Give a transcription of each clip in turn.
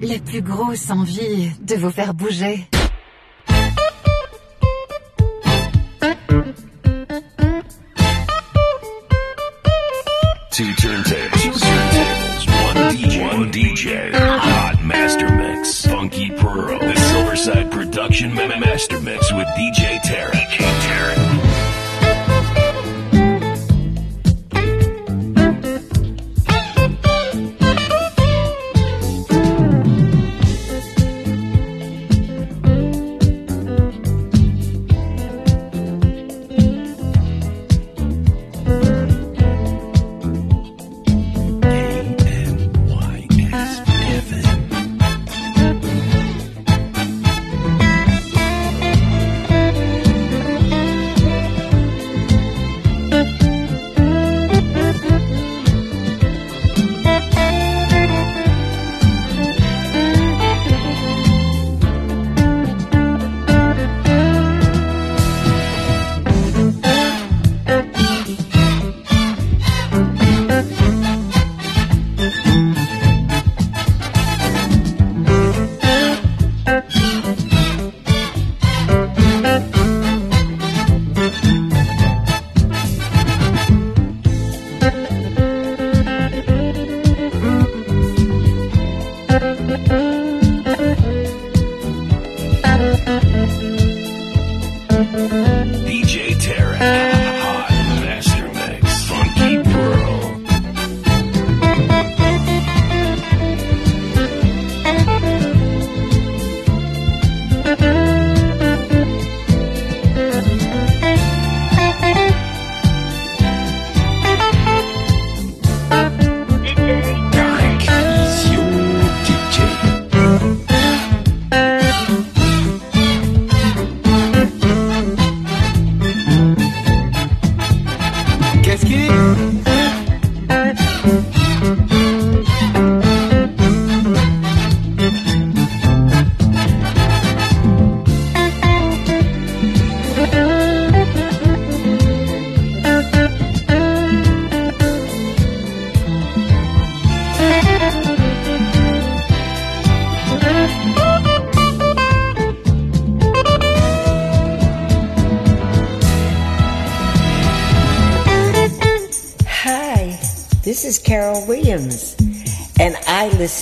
la plus grosse envie de vous faire bouger. Two turntables. Two turntables. One DJ. One DJ. Hot master mix. Funky Pearl. The Silverside Production Ma- Master Mix with DJ Tarek. DJ Tarek.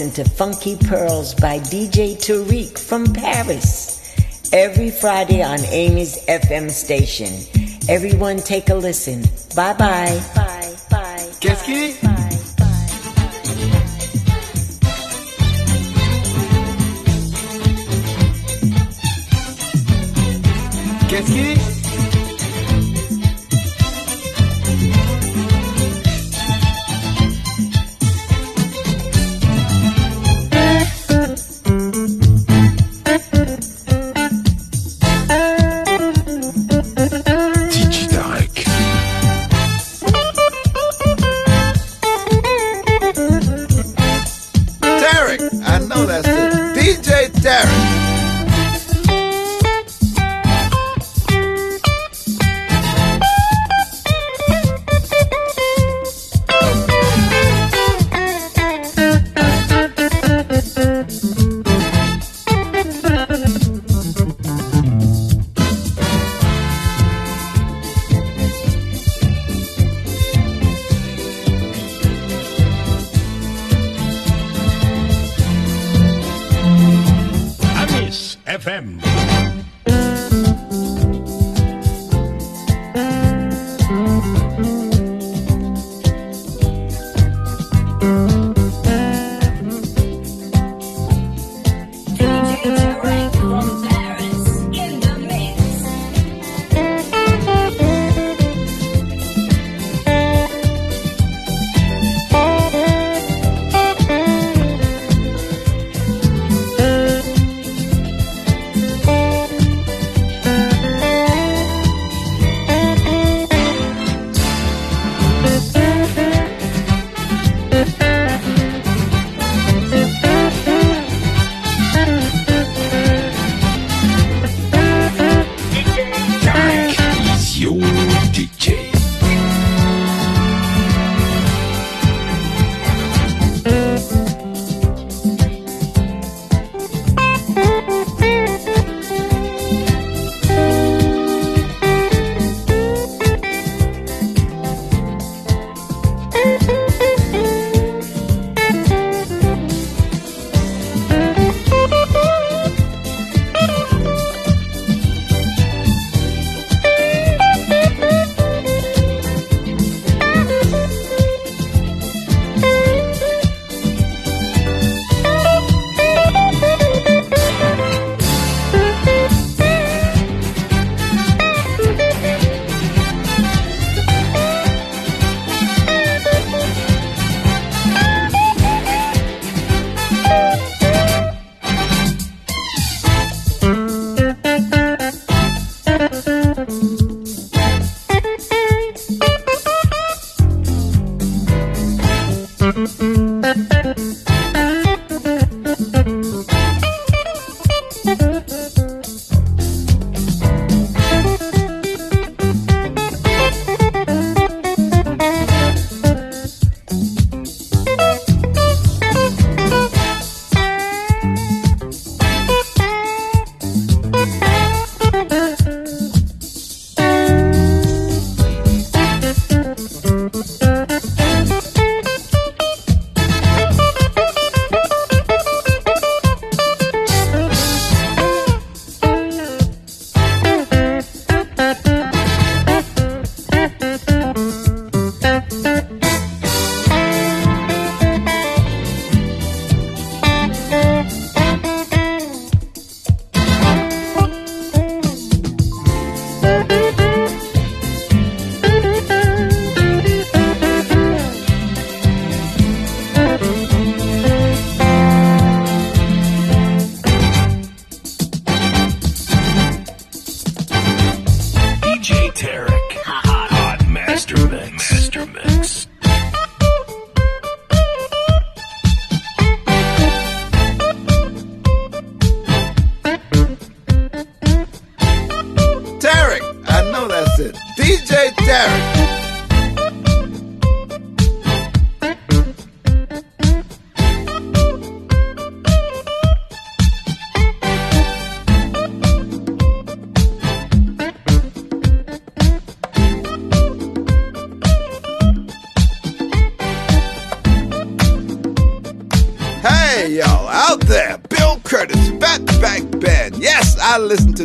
Listen to Funky Pearls by DJ Tarek from Paris every Friday on Amy's FM station. Everyone take a listen. Bye bye. Bye bye. Qu'est-ce qu'il? Qu'est-ce qu'il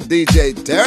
to DJ Tarek.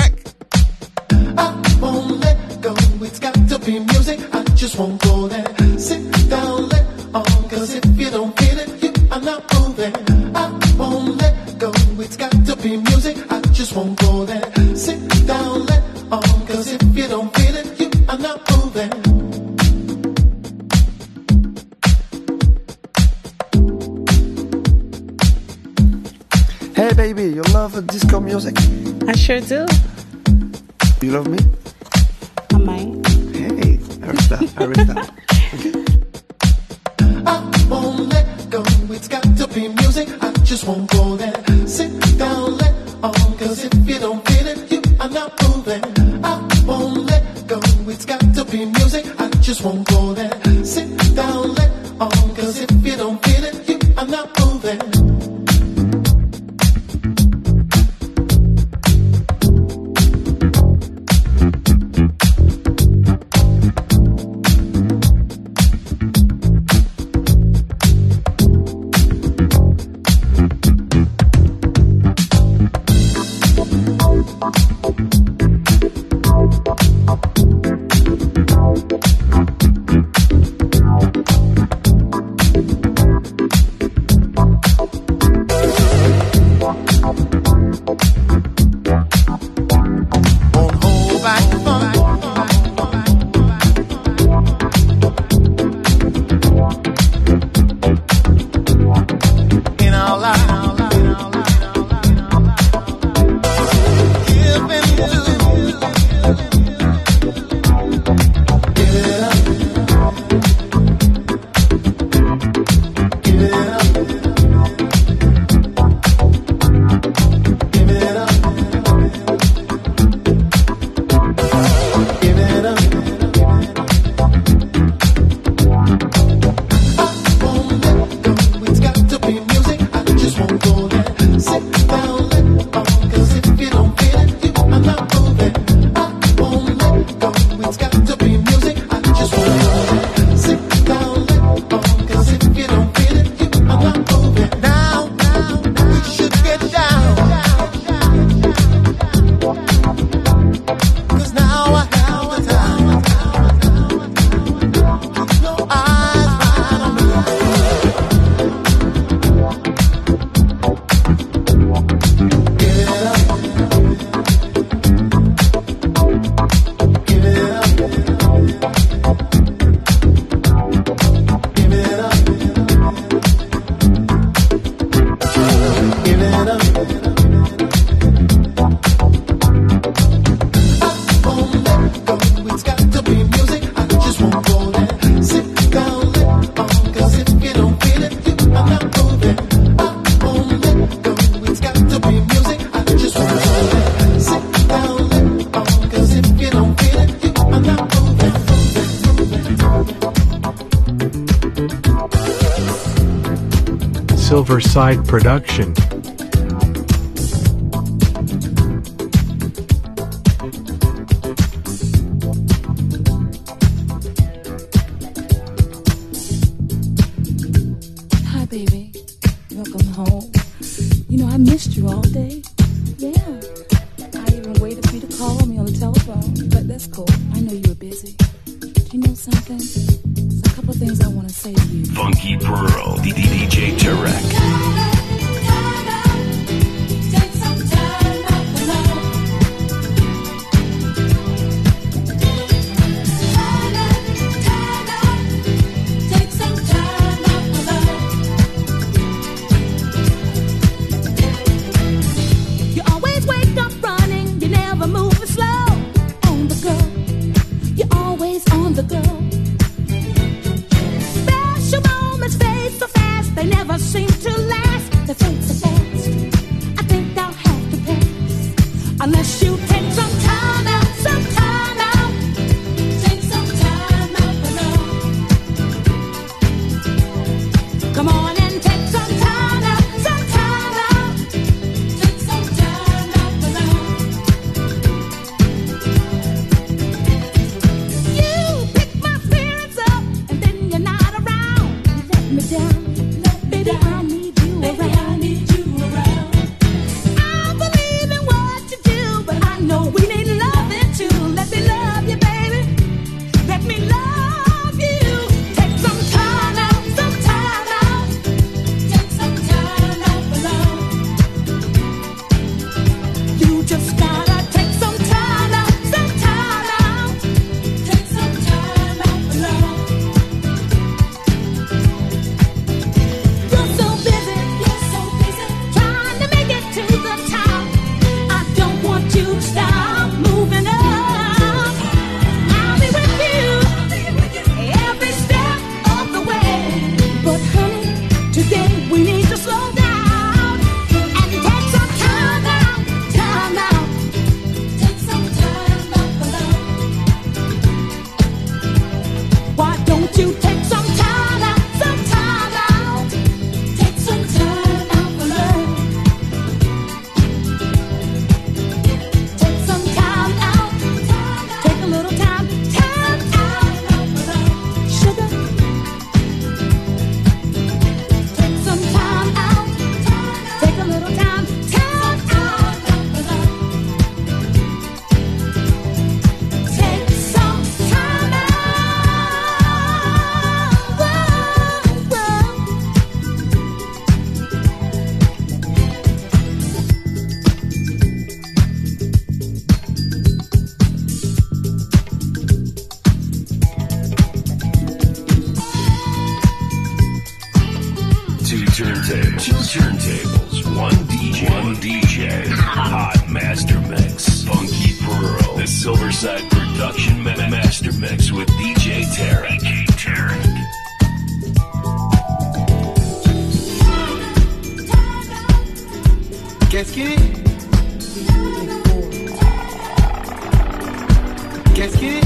Silverside Production. turntables. Two turntables. One DJ. One DJ. Hot Master Mix. Funky Pearl. The Silverside Production Master Mix with DJ Tarek. DJ Tarek. Qu'est-ce qui Qu'est-ce qui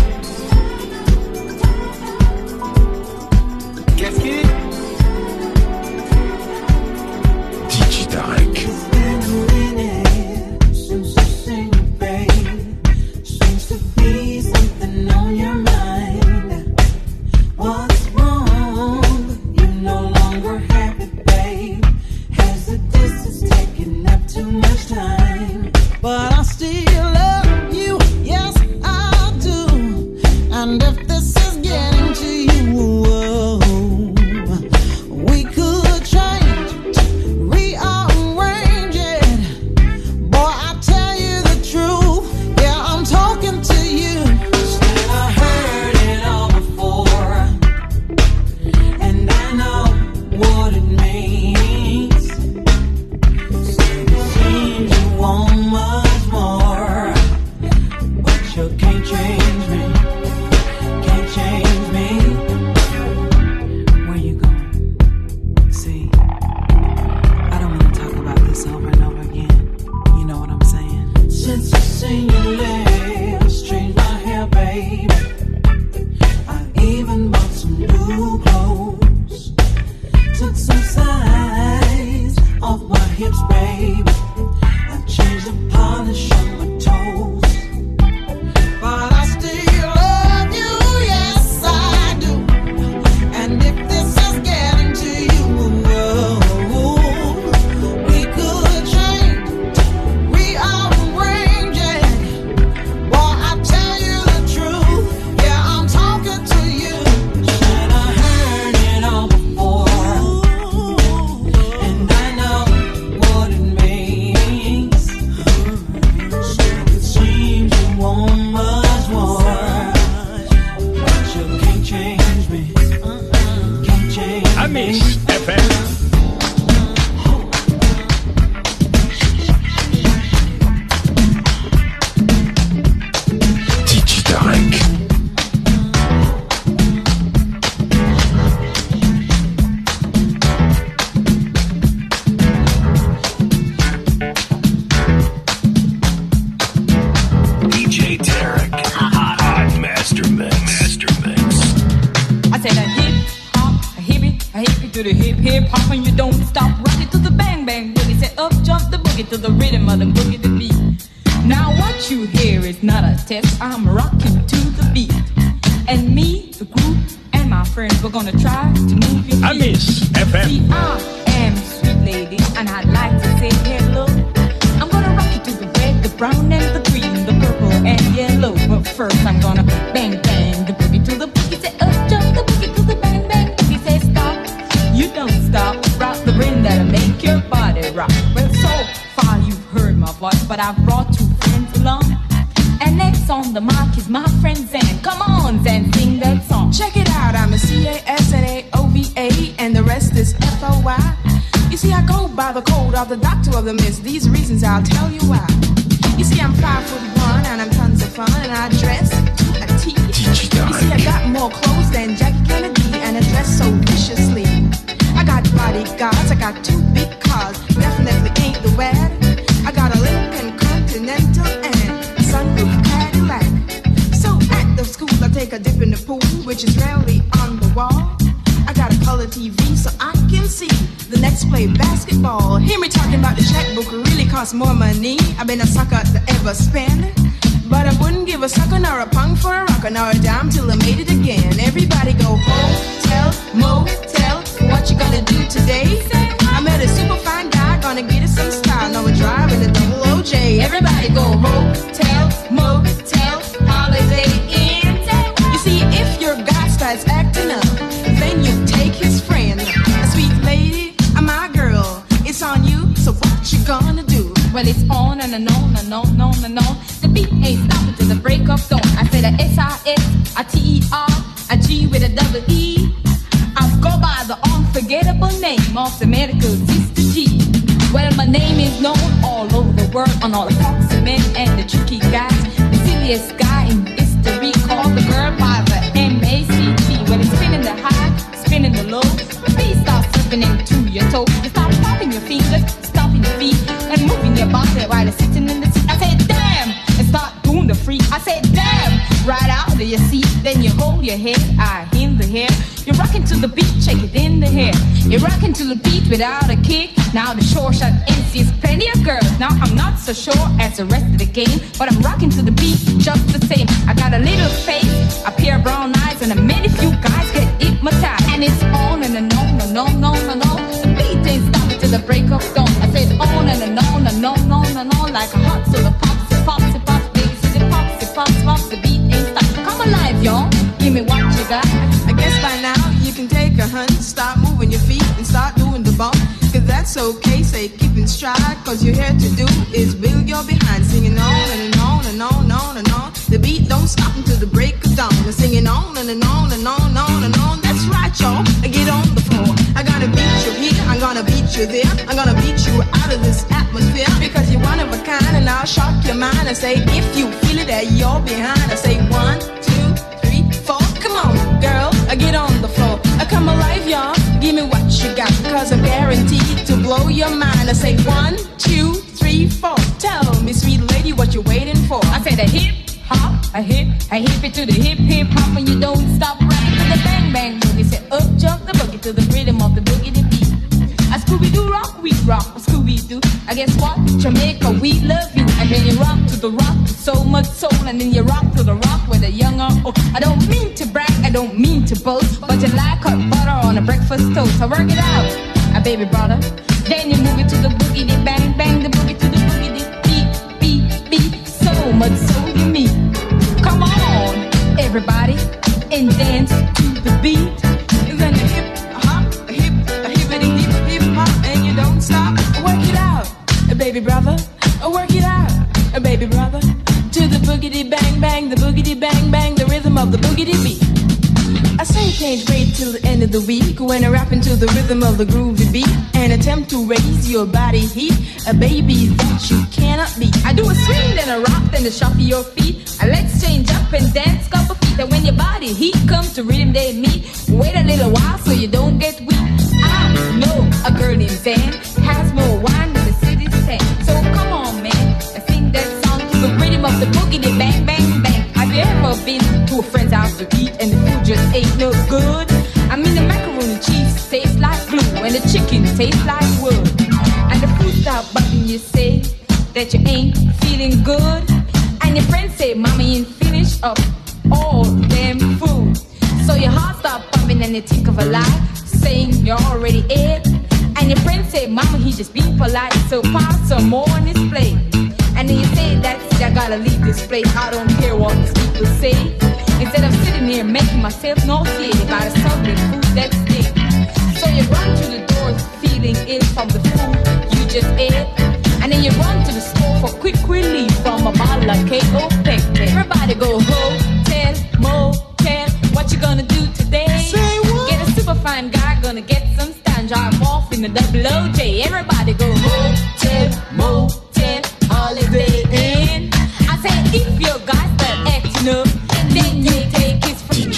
upon the shore. see, I go by the code of the doctor of the mist. These reasons I'll tell you why. You see, I'm five foot one and I'm tons of fun and I dress to a T. You see, I got more clothes than Jackie Kennedy and I dress so viciously. I got bodyguards, I got two big cars, definitely ain't the wad. I got a Lincoln Continental and a sunroof Cadillac. So at the school, I take a dip in the pool, which is rarely on the wall. I got a color TV so I can see the next play basketball. Hear me talking about the checkbook really costs more money. I've been a sucker to ever spend. But I wouldn't give a sucker nor a punk for a rocker nor a dime till I made it again. Everybody go hotel, motel, what you gonna do today? I met a super fine guy, gonna get us some style. Now we're driving a double OJ. Everybody go hotel, motel, holiday inn. You see, if your guy starts acting Well, it's on and, and on and on and on and on. The beat ain't stopping till the break of dawn. I say the S I S, a T E R, a G with a double E. I go by the unforgettable name of the medical sister G. Well, my name is known all over the world on all the foxy men and the tricky guys. The silliest guy in history called the girl by the M-A-C-T. Well, it's spinning the high, spinning the low. The beat starts slipping into your toes. You start popping your fingers while you're sitting in the seat. I said, damn, and start doing the freak. I said, damn, right out of your seat. Then you hold your head, I in the hair. You're rocking to the beat, check it in the hair. You're rocking to the beat without a kick. Now the short shot MC's plenty of girls. Now I'm not so sure as the rest of the game, but I'm rocking to the beat just the same. I got a little face, a pair of brown eyes, and a many few guys get hypnotized. And it's on and, on and on and on and on. The beat ain't stopping till the break of dawn. I said on and on and and on and on like a hot silver pops, it pops, it pops, see it pops. The beat ain't stop. Come alive, y'all. Give me what you got. I guess by now you can take a hunt, start moving your feet and start doing the bump. Cause that's okay, say keep in stride. Cause you're here to do is build your behind, singing on and on and on and on and on. The beat don't stop until the break of dawn. They're singing on and, and on and on and on and on. Y'all. Get on the floor. I gotta beat you here, I'm gonna beat you there. I'm gonna beat you out of this atmosphere. Because you're one of a kind and I'll shock your mind. I say, if you feel it that you're behind, I say one, two, three, four. Come on, girl, I get on the floor. I come alive, y'all. Give me what you got, cause I'm guaranteed to blow your mind. I say one, two, three, four. Tell me, sweet lady, what you're waiting for? I say a hip hop, a hip, a hip it to the hip hip hop, and you don't stop right to the bang bang boogie. Say up jump the boogie to the rhythm of the boogie beat. A Scooby Doo rock, we rock, a Scooby Doo. I guess what? Jamaica, we love you. And then you rock to the rock so much soul, and then you rock to the rock with a young or old. I don't mean to brag, I don't mean to boast, but you like hot butter on a breakfast toast. I work it out, a baby brother. Then you move it to the boogie, bang bang, the boogie to the boogie, beat, beat, beat. So much so everybody, and dance to the beat. Then the hip hop, hip, hippity hip hip hop, and you don't stop. Work it out, baby brother. Work it out, baby brother. To the boogity bang bang, the boogity bang bang, the rhythm of the boogity beat. I say can't wait till the end of the week when I rap into the rhythm of the groovy beat and attempt to raise your body heat. A baby that you cannot beat. I do a swing, then a rock, then a shuffle your feet. Uh, let's change up and dance couple feet. And when your body heat comes to rhythm they meet, wait a little while so you don't get weak. I know a girl named Zan has more wine than the city's sand. So come on, man, I sing that song to the rhythm of the boogie, the bang, bang, you ever been to a friend's house to eat and the food just ain't no good? I mean, the macaroni cheese tastes like glue and the chicken tastes like wood. And the food stop button, you say that you ain't feeling good. And your friends say, Mommy ain't finished up all them food. So your heart stop pumping and you think of a lie, saying you're already ate. And your friends say, Mama, he just being polite, so pass some more on his plate. And then you say, That's it, I gotta leave this place. I don't care what these people say. Instead of sitting here making myself nauseated by the southern food that stinks. So you run to the door feeling ill from the food you just ate. And then you run to the store for quick relief from a bottle of KO Pectin. Everybody go hotel, motel. What you gonna do today? Say what? Get a super fine guy, gonna get some stand, drive off in the double OJ. Everybody go hotel, motel, if your guy start acting up, then you take his friend.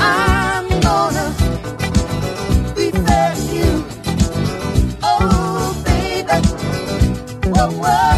I'm gonna you. Oh, baby. Whoa, whoa,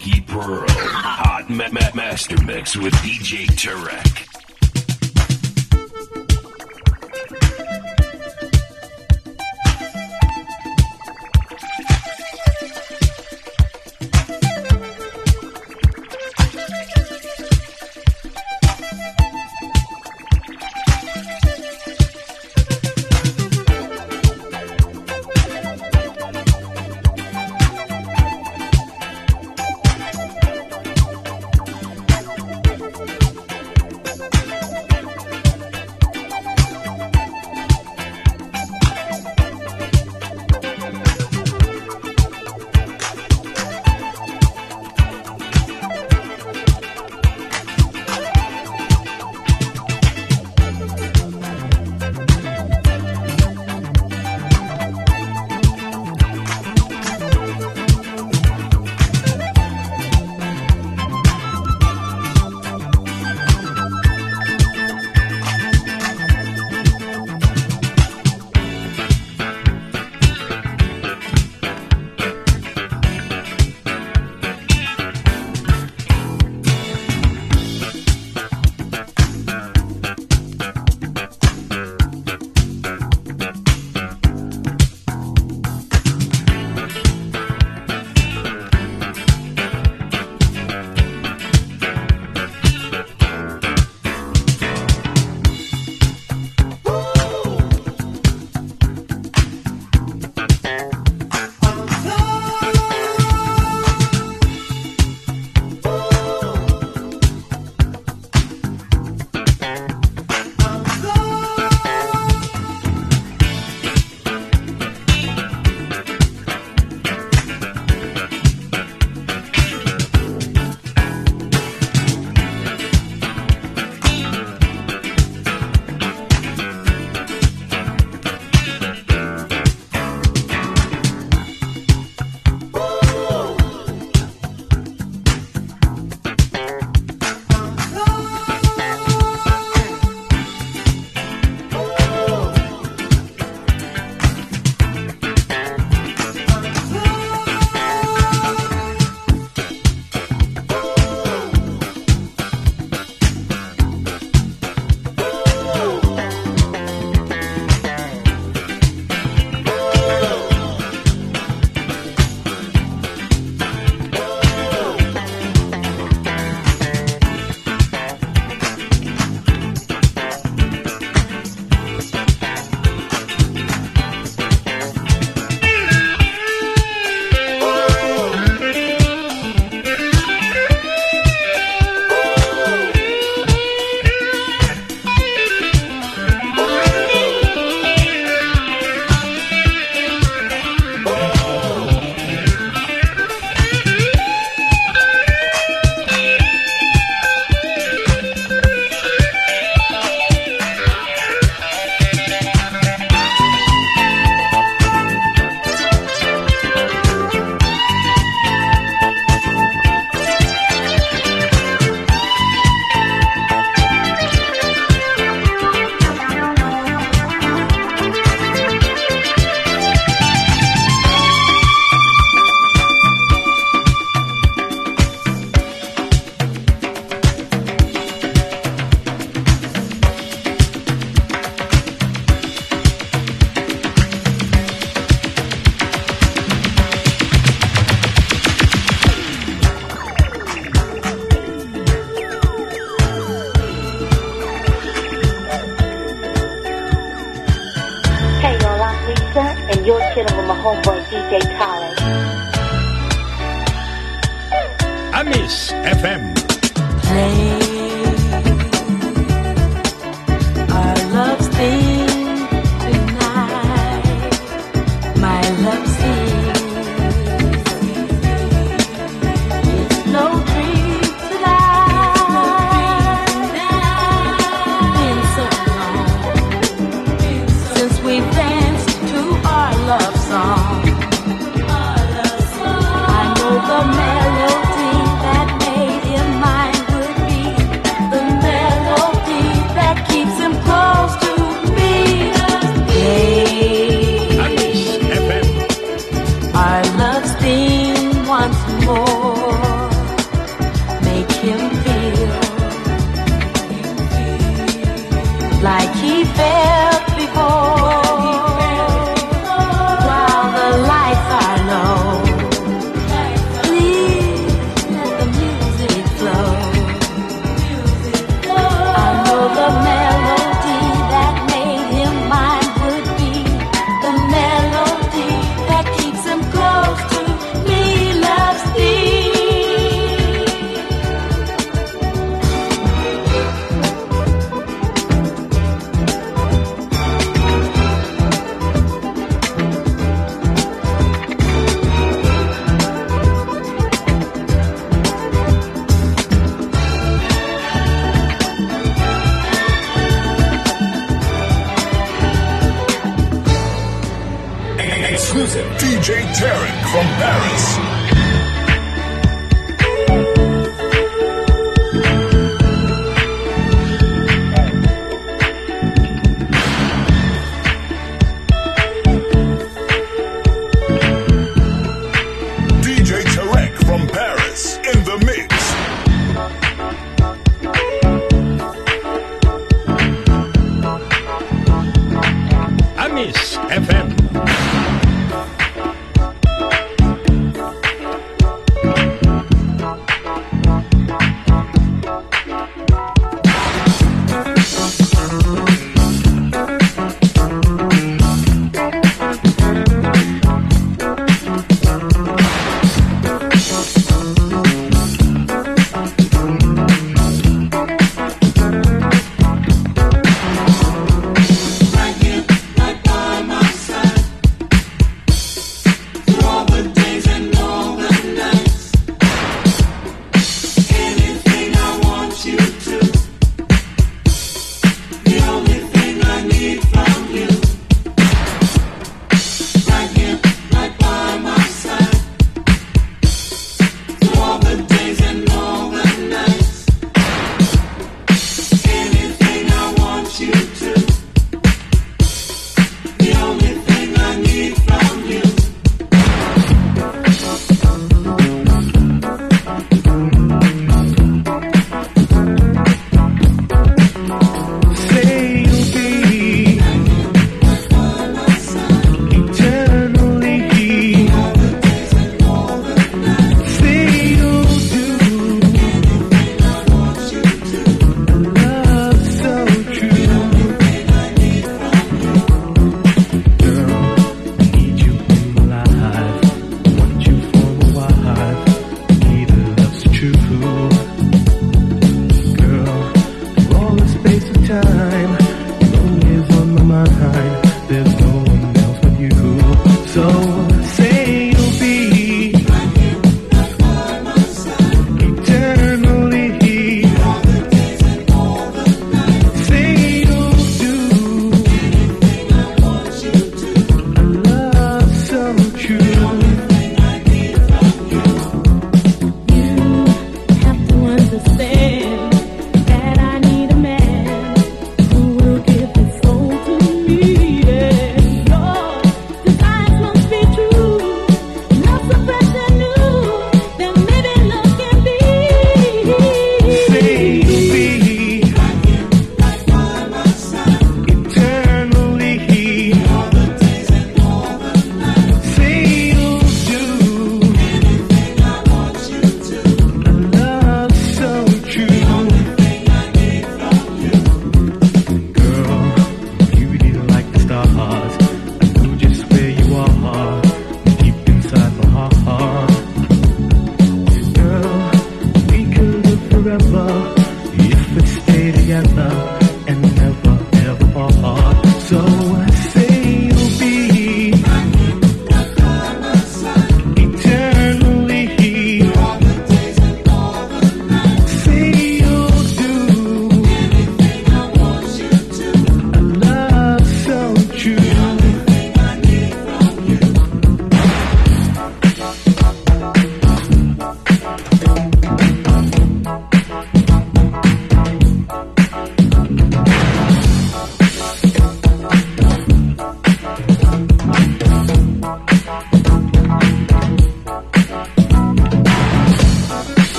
Funky Pearl. Hot Met ma- Master Mix with DJ Tarek.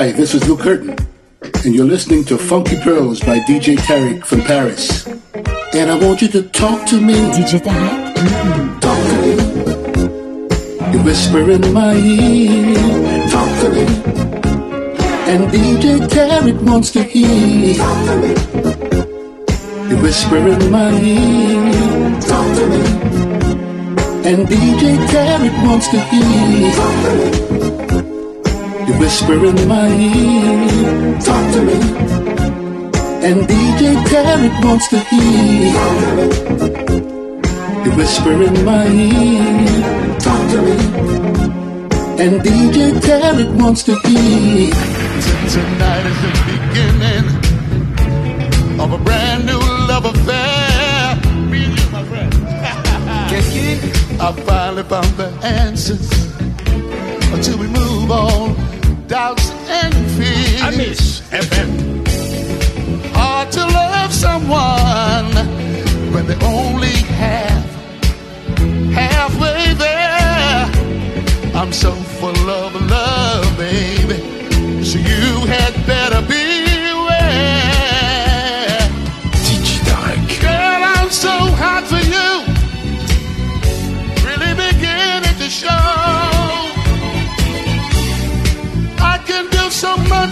Hi, this is Luke Curtin, and you're listening to Funky Pearls by DJ Tarek from Paris. And I want you to talk to me. DJ Tarek? Talk to me. Mm-hmm. You whisper in my ear. Talk to me. And DJ Tarek wants to hear. Talk to me. You whisper in my ear. Talk to me. And DJ Tarek wants to hear. Talk to me. You whisper in my ear, talk to me. And DJ Khaled wants to hear. You whisper in my ear, talk to me. And DJ Khaled wants to hear. Tonight is the beginning of a brand new love affair. Me and you, my friend. I finally found the answers until we move on. Kiss FM. Hard to love someone when they only have halfway there. I'm so full of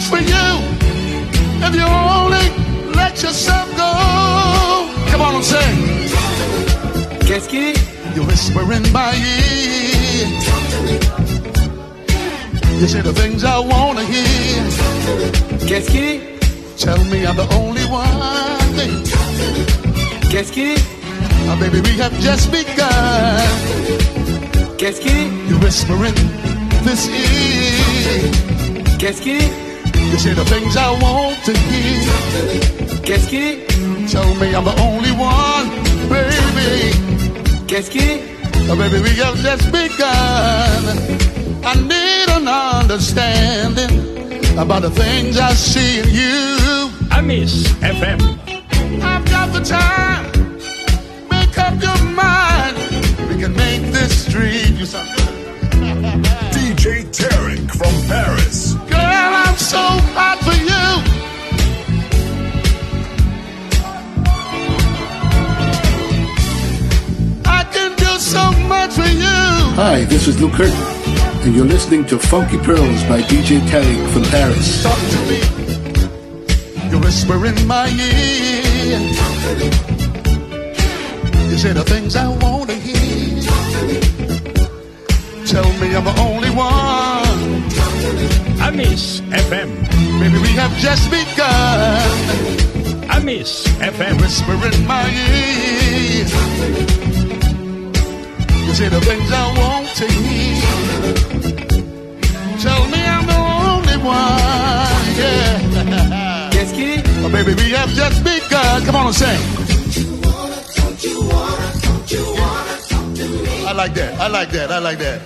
for you if you only let yourself go. Come on I'm saying. Guess qui? you're whispering my ear. You say the things I wanna hear. Guess Kitty. Tell me I'm the only one. Guess Kitty, qui? Ah, baby, we have just begun. Guess Kitty. you're whispering this ear. Qu'est-ce? You say the things I want to hear. Qu'est-ce qu'il est Tell me I'm the only one, baby. Qu'est-ce qu'il est Oh, baby, we have just begun. I need an understanding about the things I see in you. I miss FM. I've got the time. Make up your mind. We can make this dream. You sound. DJ Tarek from Paris. So hot for you. I can do so much for you. Hi, this is Luke Curtin, and you're listening to Funky Pearls by DJ Tarek from Paris. Talk to me. You whisper in my ear. You say the things I want to hear. Tell me I'm the only one. Amis FM. Maybe we have just begun. Amis FM. Whisper in my ear. You say the things I want to hear. Tell me I'm the only one. Yeah. Qu'est-ce qu'il Oh, baby, we have just begun. Come on and sing. I like that. I like that. I like that.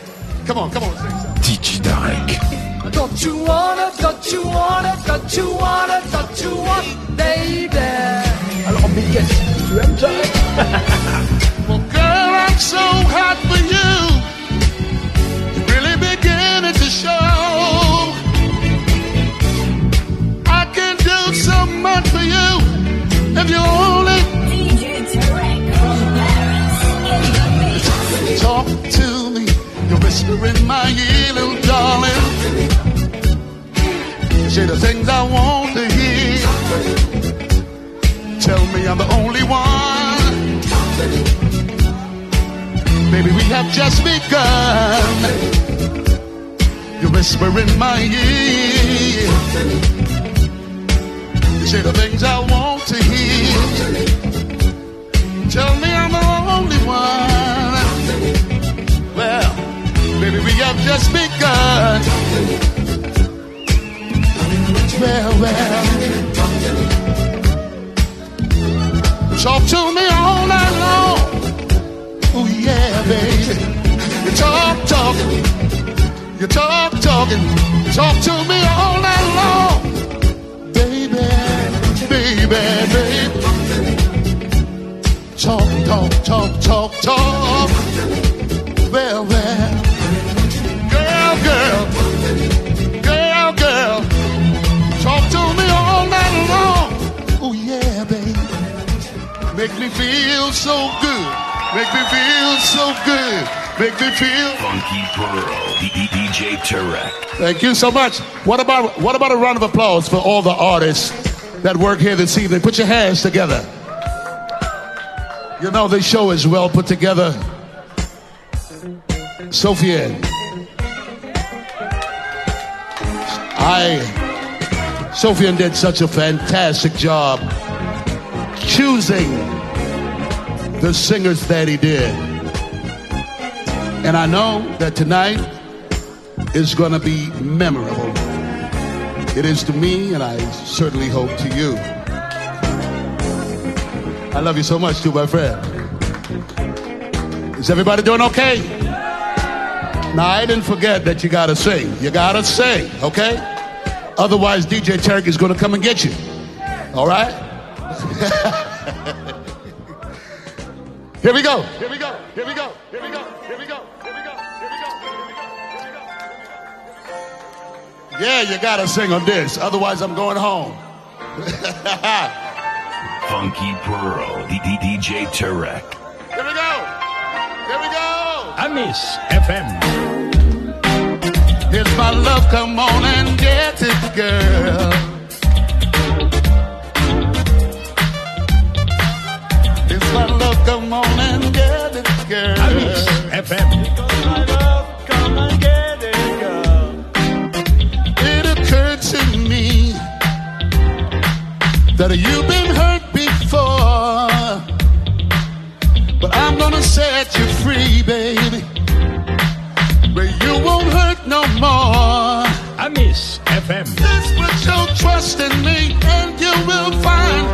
Come on, come on, sing. DJ Tarek. Don't you wanna, don't you wanna, don't you wanna, don't you want, baby? Alors, Miguel, tu aimes Jack Well, girl, I'm so hot for you. You're really beginning to show. I can do so much for you if you only talk to me. You whisper in my ear, little darling. Say the things I want to hear. Tell me I'm the only one. Baby, we have just begun. You whisper in my ear. You say the things I want to hear. Tell me I'm the only one. Well, baby, we have just begun. Well, well. Talk to me all night long. Oh yeah, baby. You talk, talking. You talk, talking. Talk to me all night long. Baby, baby, baby. Talk, talk, talk, talk, talk. Well, well. Girl. Girl, Make me feel so good. Make me feel so good. Make me feel. Funky Pearl. DJ Tarek. Thank you so much. What about what about a round of applause for all the artists that work here this evening? Put your hands together. You know this show is well put together. Sophia, I, Sophia did such a fantastic job choosing the singers that he did. And I know that tonight is going to be memorable. It is to me, and I certainly hope to you. I love you so much, too, my friend. Is everybody doing okay? Now, I didn't forget that you got to sing. You got to sing, okay? Otherwise, DJ going to come and get you. All right? Here we go. Here we go. Here we go. Here we go. Here we go. Here we go. Here we go. Yeah, you gotta sing on this, otherwise I'm going home. Funky Pearl, DJ Tarek. Here we go. Here we go. Amis FM. Here's my love, come on and get it, girl. I love, come on and get it, girl. Alex FM. Because I love, come and get it, girl. It occurred to me that you've been hurt before, but I'm gonna set you free, baby. You won't hurt no more. I miss FM. Just put your trust in me, and you will find.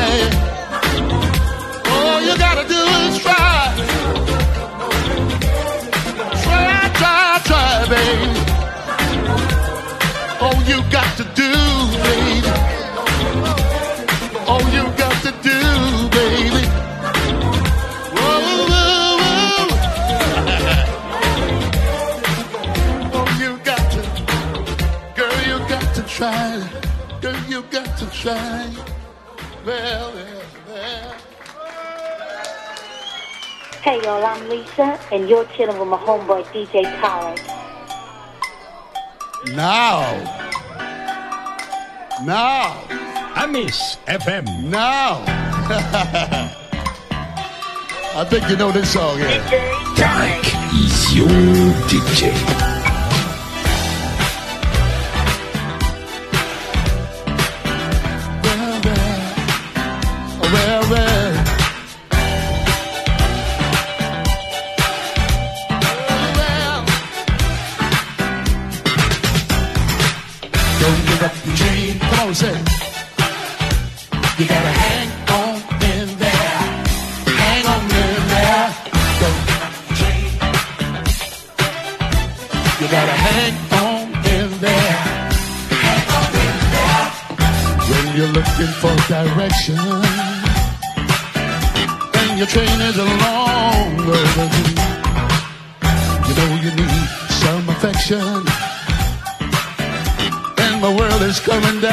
All Hey I'm Lisa, and you're chilling with my homeboy DJ Tarek. Now. Now. I miss FM. Now. I think you know this song, yeah. Tarek is your DJ. On, say. You gotta hang on in there. Hang on in there. Dream. You gotta hang on in there. Hang on in there. When you're looking for direction. And your train is a long overdue. You know you need some affection. And the world is coming down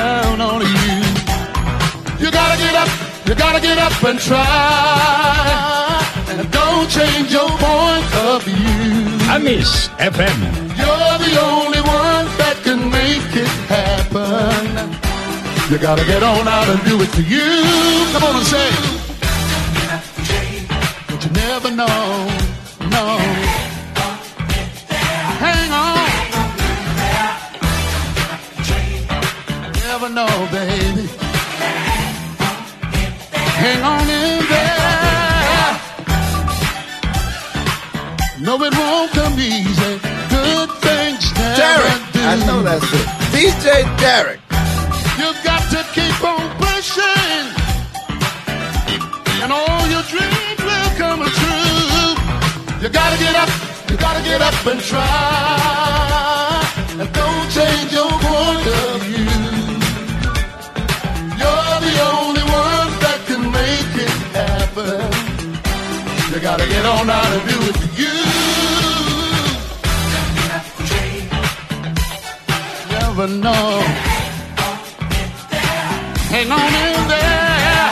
gotta get up and try. And don't change your point of view. I miss FM. You're the only one that can make it happen. You gotta get on out and do it for you. Come on and say. But you never know, no. Hang on. Never know, baby. Hang on in there. No, it won't come easy. Good things never Derek, do. I know that's it. DJ Tarek. You've got to keep on pushing, and all your dreams will come true. You gotta get up, you gotta get up and try, and don't change your point of view. You gotta get on out and do it for you. Never know. Hang on in there.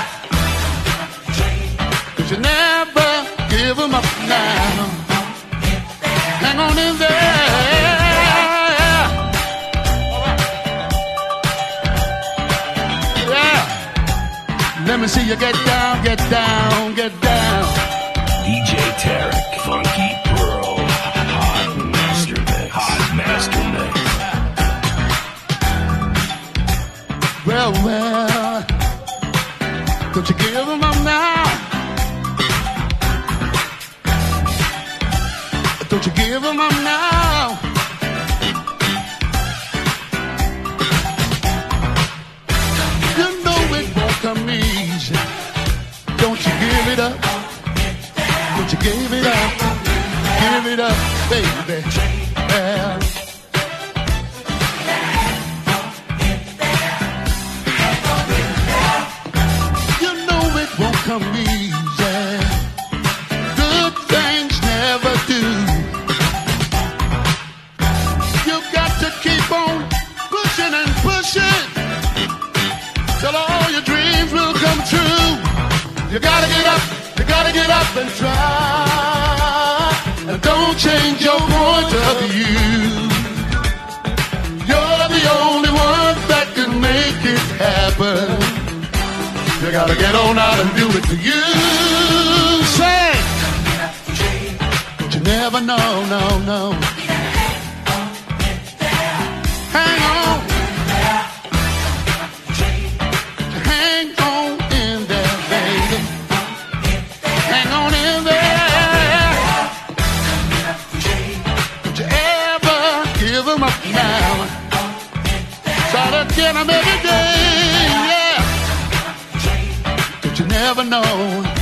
Cause you never give 'em up now. Hang on in there. Yeah. Let me see you get down, get down, get down. Tarek, Funky Pearl, Hot Master Mix, Hot Master Mix. Well, well, don't you give 'em up now? Don't you give 'em up now? You know it won't come easy. Don't you give it up? Don't you give it up? Give it up, baby. You know it won't come easy. Good things never do. You got to keep on pushing and pushing till all your dreams will come true. You gotta get up, gotta get up and try. And don't change your point of view. You're the only one that can make it happen. You gotta get on out and do it for you. Say, but you never know, no, no. Know.